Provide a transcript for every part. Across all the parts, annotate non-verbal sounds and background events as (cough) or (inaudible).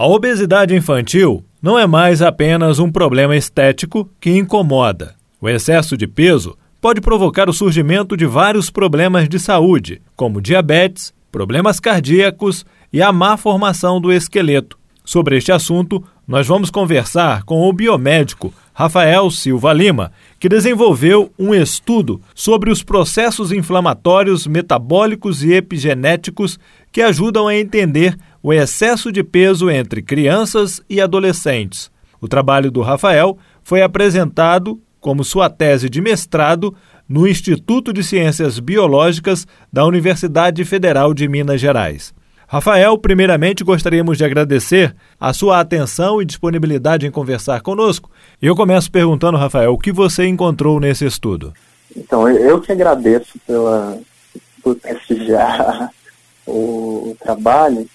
A obesidade infantil não é mais apenas um problema estético que incomoda. O excesso de peso pode provocar o surgimento de vários problemas de saúde, como diabetes, problemas cardíacos e a má formação do esqueleto. Sobre este assunto, nós vamos conversar com o biomédico Rafael Silva Lima, que desenvolveu um estudo sobre os processos inflamatórios, metabólicos e epigenéticos que ajudam a entender o excesso de peso entre crianças e adolescentes. O trabalho do Rafael foi apresentado como sua tese de mestrado no Instituto de Ciências Biológicas da Universidade Federal de Minas Gerais. Rafael, primeiramente gostaríamos de agradecer a sua atenção e disponibilidade em conversar conosco. Eu começo perguntando, Rafael, o que você encontrou nesse estudo? Então, eu que agradeço pela, por prestigiar o, (laughs) o trabalho.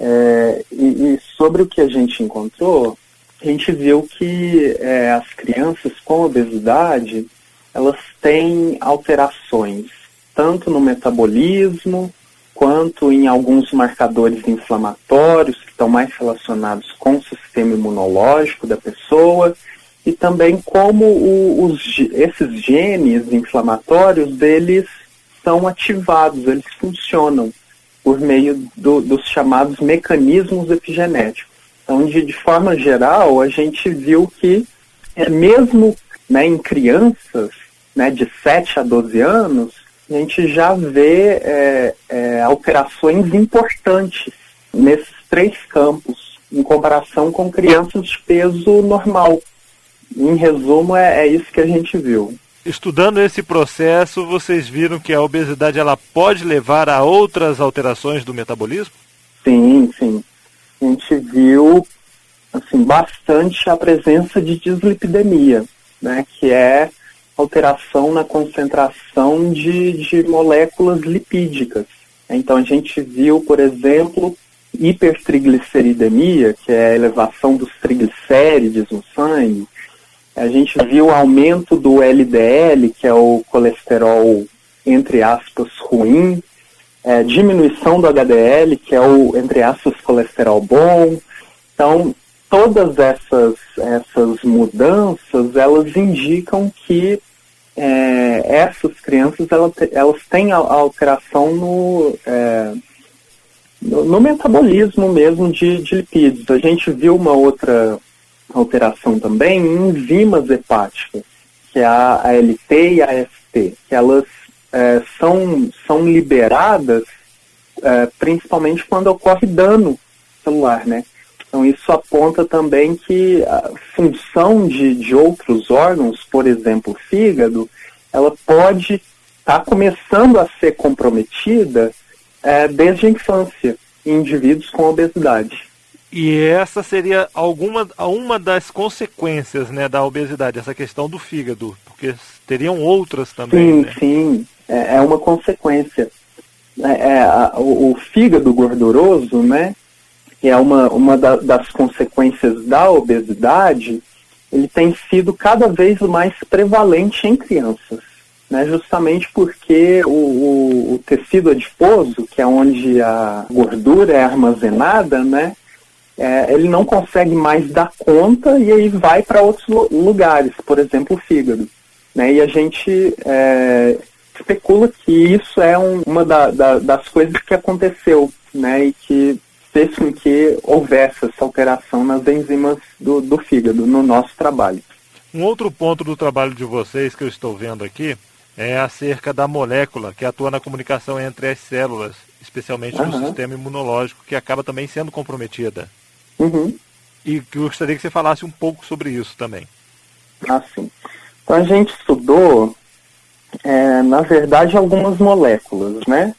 É, e, e, sobre o que a gente encontrou, a gente viu que é, as crianças com obesidade, elas têm alterações, tanto no metabolismo, quanto em alguns marcadores inflamatórios que estão mais relacionados com o sistema imunológico da pessoa e também como o, os, esses genes inflamatórios deles são ativados, eles funcionam por meio do, dos chamados mecanismos epigenéticos. Então, de, de forma geral, a gente viu que é, mesmo né, em crianças né, de 7 a 12 anos, a gente já vê é, é, alterações importantes nesses três campos, em comparação com crianças de peso normal. Em resumo, é, é isso que a gente viu. Estudando esse processo, vocês viram que a obesidade ela pode levar a outras alterações do metabolismo? Sim, sim. A gente viu assim, bastante a presença de dislipidemia, né, que é alteração na concentração de, de moléculas lipídicas. Então a gente viu, por exemplo, hipertrigliceridemia, que é a elevação dos triglicérides no sangue. A gente viu aumento do LDL, que é o colesterol, entre aspas, ruim. É, diminuição do HDL, que é o, entre aspas, colesterol bom. Então, todas essas, essas mudanças, elas indicam que é, essas crianças elas, elas têm a, alteração no, é, no, no, metabolismo mesmo de, de lipídios. A gente viu uma outra alteração também em enzimas hepáticas, que é a ALT e a AST, que elas é, são, são liberadas é, principalmente quando ocorre dano celular, né? Então, isso aponta também que a função de, de outros órgãos, por exemplo, o fígado, ela pode estar tá começando a ser comprometida é, desde a infância em indivíduos com obesidade. E essa seria alguma uma das consequências né, da obesidade, essa questão do fígado, porque teriam outras também. Sim, né? sim, é, é uma consequência. É, é a, o, o, fígado gorduroso, né, que é uma, uma da, das consequências da obesidade, ele tem sido cada vez mais prevalente em crianças. Né, justamente porque o, o, o, tecido adiposo, que é onde a gordura é armazenada, né, é, ele não consegue mais dar conta e aí vai para outros lugares, por exemplo, o fígado. Né, e a gente é, especula que isso é um, uma da, da, das coisas que aconteceu né, e que fez com que houvesse essa alteração nas enzimas do, do fígado no nosso trabalho. Um outro ponto do trabalho de vocês que eu estou vendo aqui é acerca da molécula que atua na comunicação entre as células, especialmente uhum. no sistema imunológico, que acaba também sendo comprometida. Uhum. E gostaria que você falasse um pouco sobre isso também. Ah, sim. Então a gente estudou, é, na verdade, algumas moléculas, né?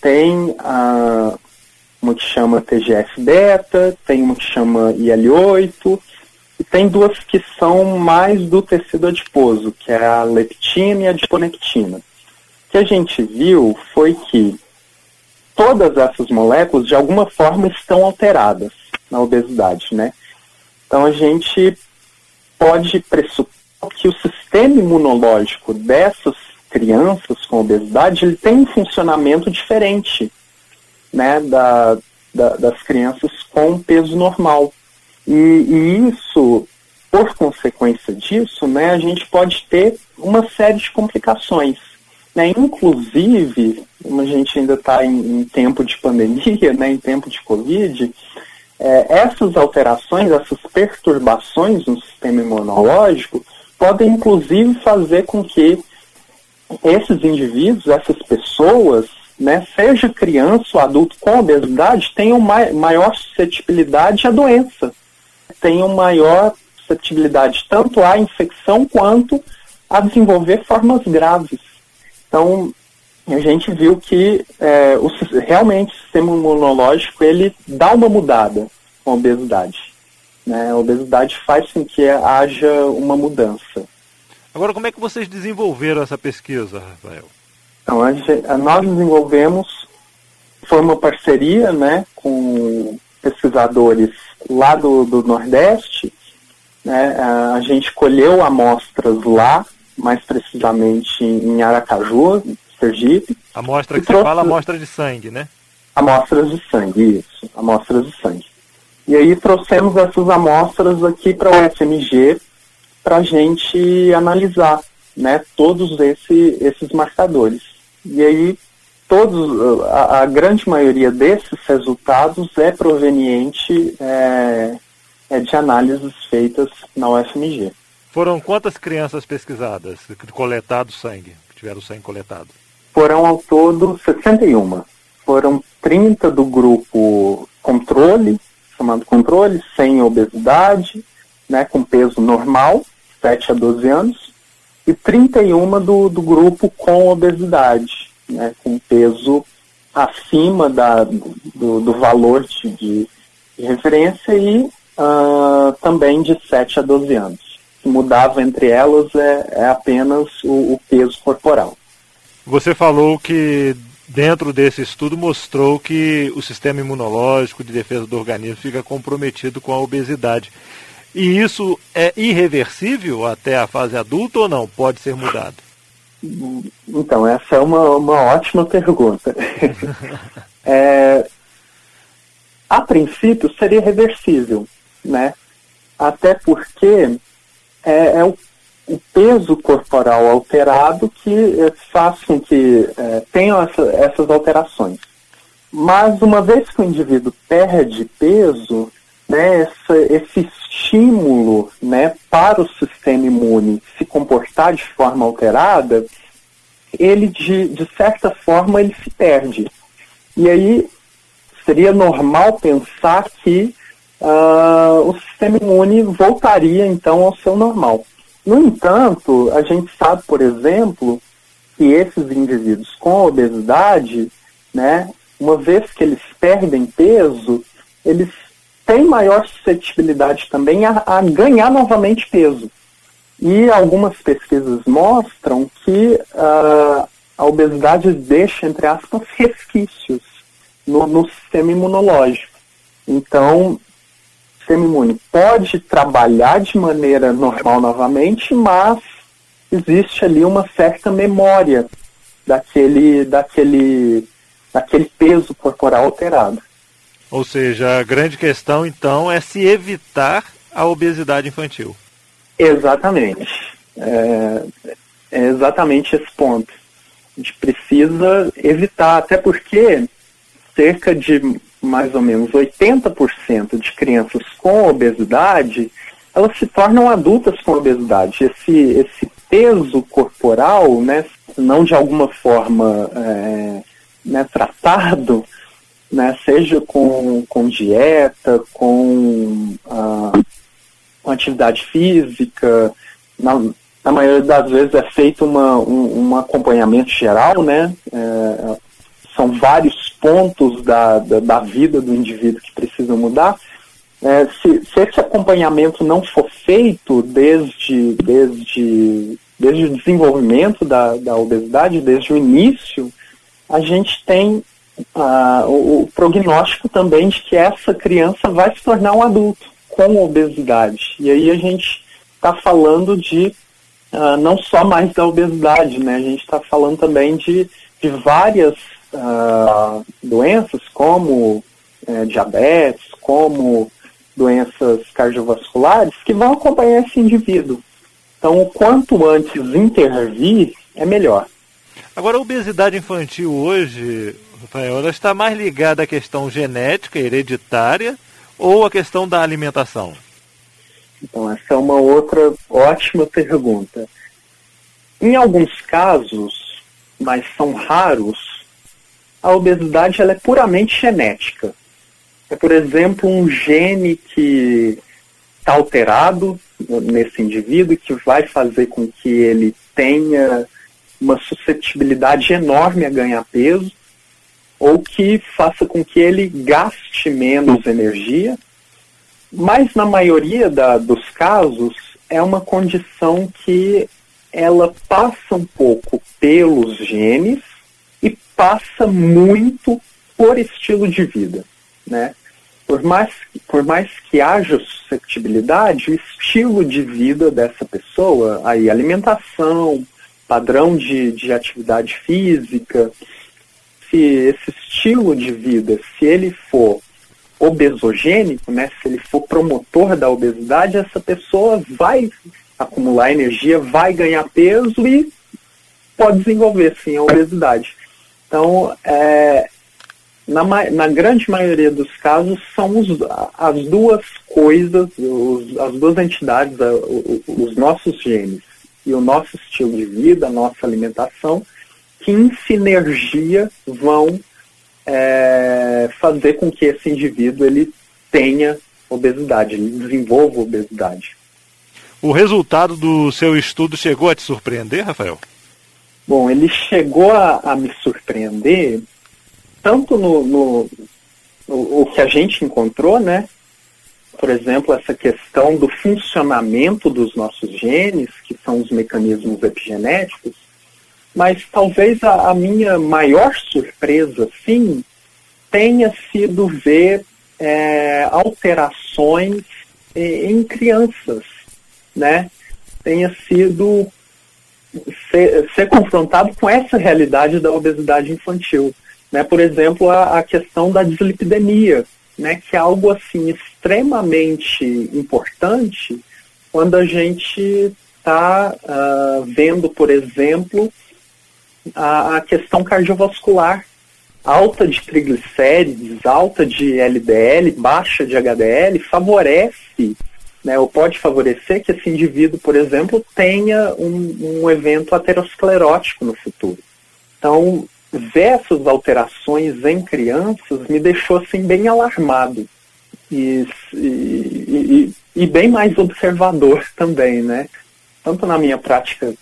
Tem a, uma que chama TGF-beta, tem uma que chama IL-8, e tem duas que são mais do tecido adiposo, que é a leptina e a adiponectina. O que a gente viu foi que todas essas moléculas, de alguma forma, estão alteradas na obesidade, né? Então a gente pode pressupor que o sistema imunológico dessas crianças com obesidade ele tem um funcionamento diferente né, da, da, das crianças com peso normal. E, e, isso, por consequência disso, né, a gente pode ter uma série de complicações. Né? Inclusive, como a gente ainda está em, em, tempo de pandemia, (laughs) né, em tempo de Covid, é, essas alterações, essas perturbações no sistema imunológico podem inclusive fazer com que esses indivíduos, essas pessoas, né, seja criança ou adulto com obesidade, tenham maior suscetibilidade à doença, tenham maior suscetibilidade tanto à infecção quanto a desenvolver formas graves. Então, a gente viu que é, o, realmente o sistema imunológico ele dá uma mudada com a obesidade. Né? A obesidade faz com que haja uma mudança. Agora, como é que vocês desenvolveram essa pesquisa, Rafael? Então, a, nós desenvolvemos, foi uma parceria né, com pesquisadores lá do, do Nordeste. Né, a gente colheu amostras lá, mais precisamente em Aracaju, Sergipe. Amostra que trouxe... você fala, amostra de sangue, né? Amostras de sangue, isso, amostras de sangue. E aí trouxemos essas amostras aqui para o FMG para a gente analisar né, todos esse, esses marcadores. E aí, todos, a, a grande maioria desses resultados é proveniente é, é de análises feitas na UFMG. Foram quantas crianças pesquisadas, coletado sangue, que tiveram sangue coletado? Foram ao todo 61. Foram 30 do grupo controle, chamado controle, sem obesidade, né, com peso normal, 7 a 12 anos, e 31 do, do grupo com obesidade, né, com peso acima da, do, do valor de, de, referência e uh, também de 7 a 12 anos. O que mudava entre elas é, é apenas o, o peso corporal. Você falou que dentro desse estudo mostrou que o sistema imunológico de defesa do organismo fica comprometido com a obesidade. E isso é irreversível até a fase adulta ou não? Pode ser mudado? Então, essa é uma, uma ótima pergunta. (laughs) é, a princípio, seria reversível, né? Até porque é, é o, o, peso corporal alterado que é, faz com que é, tenham essa, essas alterações. Mas uma vez que o indivíduo perde peso, né, essa, esse estímulo né, para o sistema imune se comportar de forma alterada, ele de, de certa forma ele se perde. E aí seria normal pensar que uh, o sistema imune voltaria então ao seu normal. No entanto, a gente sabe, por exemplo, que esses indivíduos com obesidade, né, uma vez que eles perdem peso, eles tem maior suscetibilidade também a, a ganhar novamente peso. E algumas pesquisas mostram que uh, a obesidade deixa, entre aspas, resquícios no, no sistema imunológico. Então, sistema imune pode trabalhar de maneira normal novamente, mas existe ali uma certa memória daquele, daquele, daquele peso corporal alterado. Ou seja, a grande questão então é se evitar a obesidade infantil. Exatamente. É, é exatamente esse ponto. A gente precisa evitar, até porque cerca de mais ou menos 80% de crianças com obesidade, elas se tornam adultas com obesidade. Esse, esse peso corporal, né, não de alguma forma é, né, tratado, né, seja com, com dieta, com, ah, atividade física, na, na, maioria das vezes é feito uma, um, um acompanhamento geral, né, é, são vários pontos da, da, da, vida do indivíduo que precisam mudar. É, se, se, esse acompanhamento não for feito desde, desde, desde o desenvolvimento da, da obesidade, desde o início, a gente tem ah, o, o, prognóstico também de que essa criança vai se tornar um adulto com obesidade. E aí a gente está falando de ah, não só mais da obesidade, né? A gente está falando também de, de várias ah, doenças como é, diabetes, como doenças cardiovasculares, que vão acompanhar esse indivíduo. Então, o quanto antes intervir, é melhor. Agora, a obesidade infantil hoje, Rafael, ela está mais ligada à questão genética, hereditária, ou à questão da alimentação? Então, essa é uma outra ótima pergunta. Em alguns casos, mas são raros, a obesidade ela é puramente genética. É, por exemplo, um gene que está alterado nesse indivíduo que vai fazer com que ele tenha uma suscetibilidade enorme a ganhar peso, ou que faça com que ele gaste menos energia, mas na maioria da, dos casos é uma condição que ela passa um pouco pelos genes passa muito por estilo de vida, né? Por mais, por mais que haja susceptibilidade, o estilo de vida dessa pessoa, aí alimentação, padrão de, de atividade física, se esse estilo de vida, se ele for obesogênico, né, se ele for promotor da obesidade, essa pessoa vai acumular energia, vai ganhar peso e pode desenvolver sim a obesidade. Então, é, na, na, grande maioria dos casos, são os, as duas coisas, os, as duas entidades, os nossos genes e o nosso estilo de vida, a nossa alimentação, que em sinergia vão é, fazer com que esse indivíduo ele tenha obesidade, ele desenvolva obesidade. O resultado do seu estudo chegou a te surpreender, Rafael? Bom, ele (laughs) chegou a, a me surpreender tanto no, no, o que a gente encontrou, né? Por exemplo, essa questão do funcionamento dos nossos genes, que são os mecanismos epigenéticos, mas talvez a, a minha maior surpresa, sim, tenha sido ver é, alterações em crianças, né? Tenha sido ser, ser confrontado com essa realidade da obesidade infantil. Né? Por exemplo, a, a questão da dislipidemia, né? que é algo assim extremamente importante quando a gente está uh, ah, vendo, por exemplo, a, a, questão cardiovascular. Alta de triglicérides, alta de LDL, baixa de HDL, favorece, né, ou pode favorecer que esse indivíduo, por exemplo, tenha um, um evento aterosclerótico no futuro. Então, ver essas alterações em crianças me deixou assim bem alarmado e, e, e, e bem mais observador (laughs) também, né? Tanto na minha prática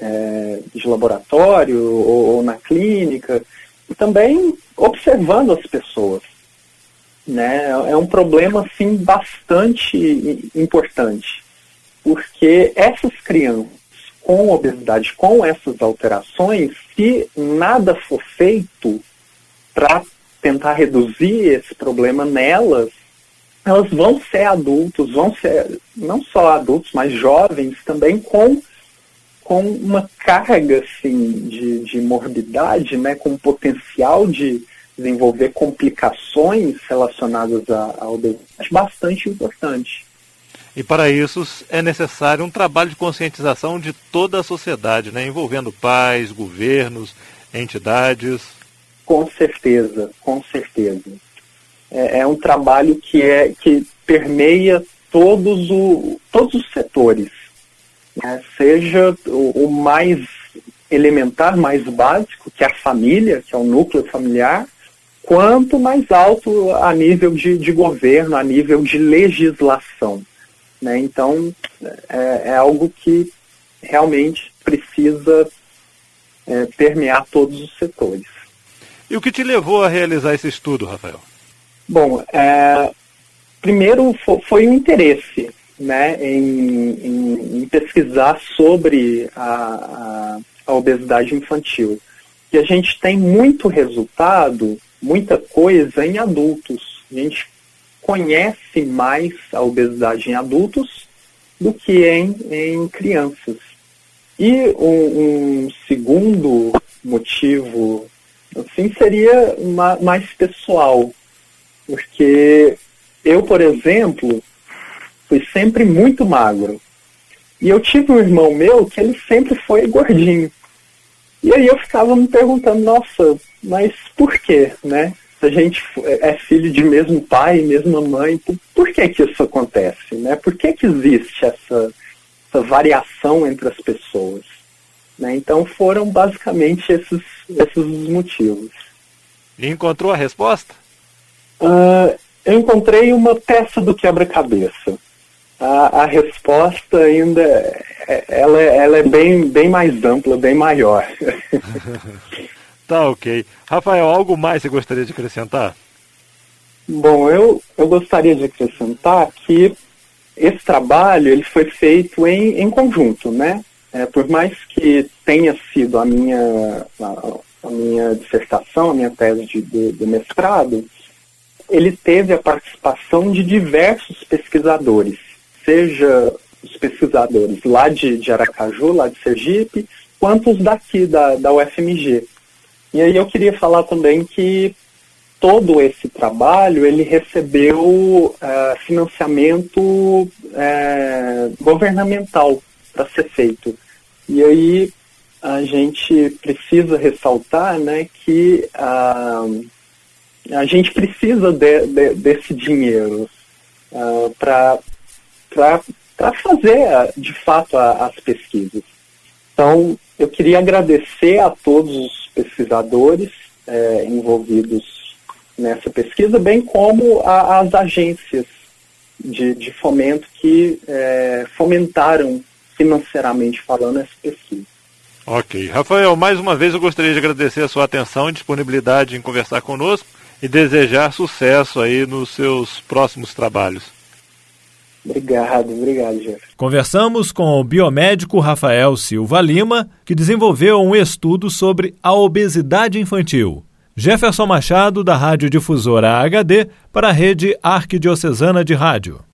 é, de laboratório ou, ou, na clínica, e também observando as pessoas. Né? É um problema assim, bastante importante, porque essas crianças com obesidade, com essas alterações, se nada for feito para tentar reduzir esse problema nelas, elas vão ser adultos, vão ser não só adultos, mas jovens também com, com uma carga assim, de, de morbidade, né, com potencial de desenvolver complicações relacionadas à, à obesidade bastante importante. E para isso é necessário um trabalho de conscientização de toda a sociedade, né, envolvendo pais, governos, entidades. Com certeza, com certeza. É, é um trabalho que, é, que permeia todos, o, todos os setores, né? seja o, o mais elementar, mais básico, que é a família, que é o núcleo familiar, quanto mais alto a nível de, de governo, a nível de legislação. Né? Então, é, é, algo que realmente precisa é, permear todos os setores. E o que te levou a realizar esse estudo, Rafael? Bom, é, primeiro foi o um interesse né, em, em, em, pesquisar sobre a, a, a obesidade infantil. E a gente tem muito resultado, muita coisa em adultos. A gente conhece mais a obesidade em adultos do que em, em crianças. E um, um segundo motivo assim, seria uma, mais pessoal. Porque eu, por exemplo, fui sempre muito magro. E eu tive um irmão meu que ele sempre foi gordinho. E aí eu ficava me perguntando, nossa, mas por quê, né? Se a gente é filho de mesmo pai, mesma mãe, por, por que que isso acontece, né? Por que que existe essa, essa variação entre as pessoas? Né? Então foram basicamente esses, esses os motivos. E encontrou a resposta? Uh, eu encontrei uma peça do quebra-cabeça. A, a, resposta ainda é, ela, é, ela é bem, bem mais ampla, bem maior. (laughs) tá ok. Rafael, algo mais você gostaria de acrescentar? Bom, eu, eu gostaria de acrescentar que esse trabalho ele foi feito em, em conjunto, né? É, por mais que tenha sido a minha, a, a minha dissertação, a minha tese de, de, de mestrado, ele teve a participação de diversos pesquisadores, seja os pesquisadores lá de, de Aracaju, lá de Sergipe, quanto os daqui da, da UFMG. E aí eu queria falar também que todo esse trabalho ele recebeu uh, financiamento uh, governamental para ser feito. E aí a gente precisa ressaltar né, que uh, a gente precisa de, de, desse dinheiro uh, para fazer, de fato, a, as pesquisas. Então, eu queria agradecer a todos os pesquisadores é, envolvidos nessa pesquisa, bem como a, as agências de, de fomento que é, fomentaram financeiramente falando essa pesquisa. Ok. Rafael, mais uma vez eu gostaria de agradecer a sua atenção e disponibilidade em conversar conosco e desejar sucesso aí nos seus próximos trabalhos. Obrigado, obrigado, Jeff. Conversamos com o biomédico Rafael Silva Lima, que desenvolveu um estudo sobre a obesidade infantil. Jefferson Machado, da Rádio Difusora HD, para a rede Arquidiocesana de Rádio.